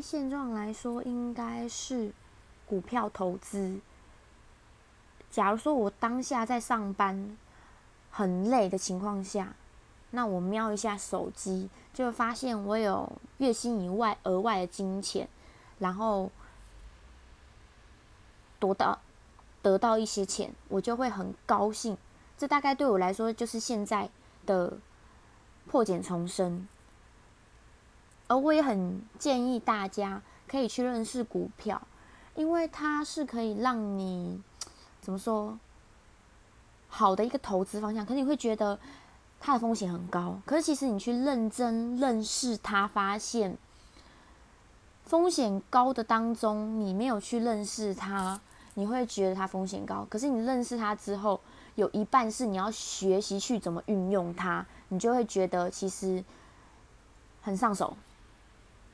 现状来说，应该是股票投资。假如说我当下在上班很累的情况下，那我瞄一下手机，就发现我有月薪以外额外的金钱，然后得到得到一些钱，我就会很高兴。这大概对我来说就是现在的破茧重生。而我也很建议大家可以去认识股票，因为它是可以让你怎么说好的一个投资方向。可是你会觉得它的风险很高，可是其实你去认真认识它，发现风险高的当中，你没有去认识它，你会觉得它风险高。可是你认识它之后，有一半是你要学习去怎么运用它，你就会觉得其实很上手。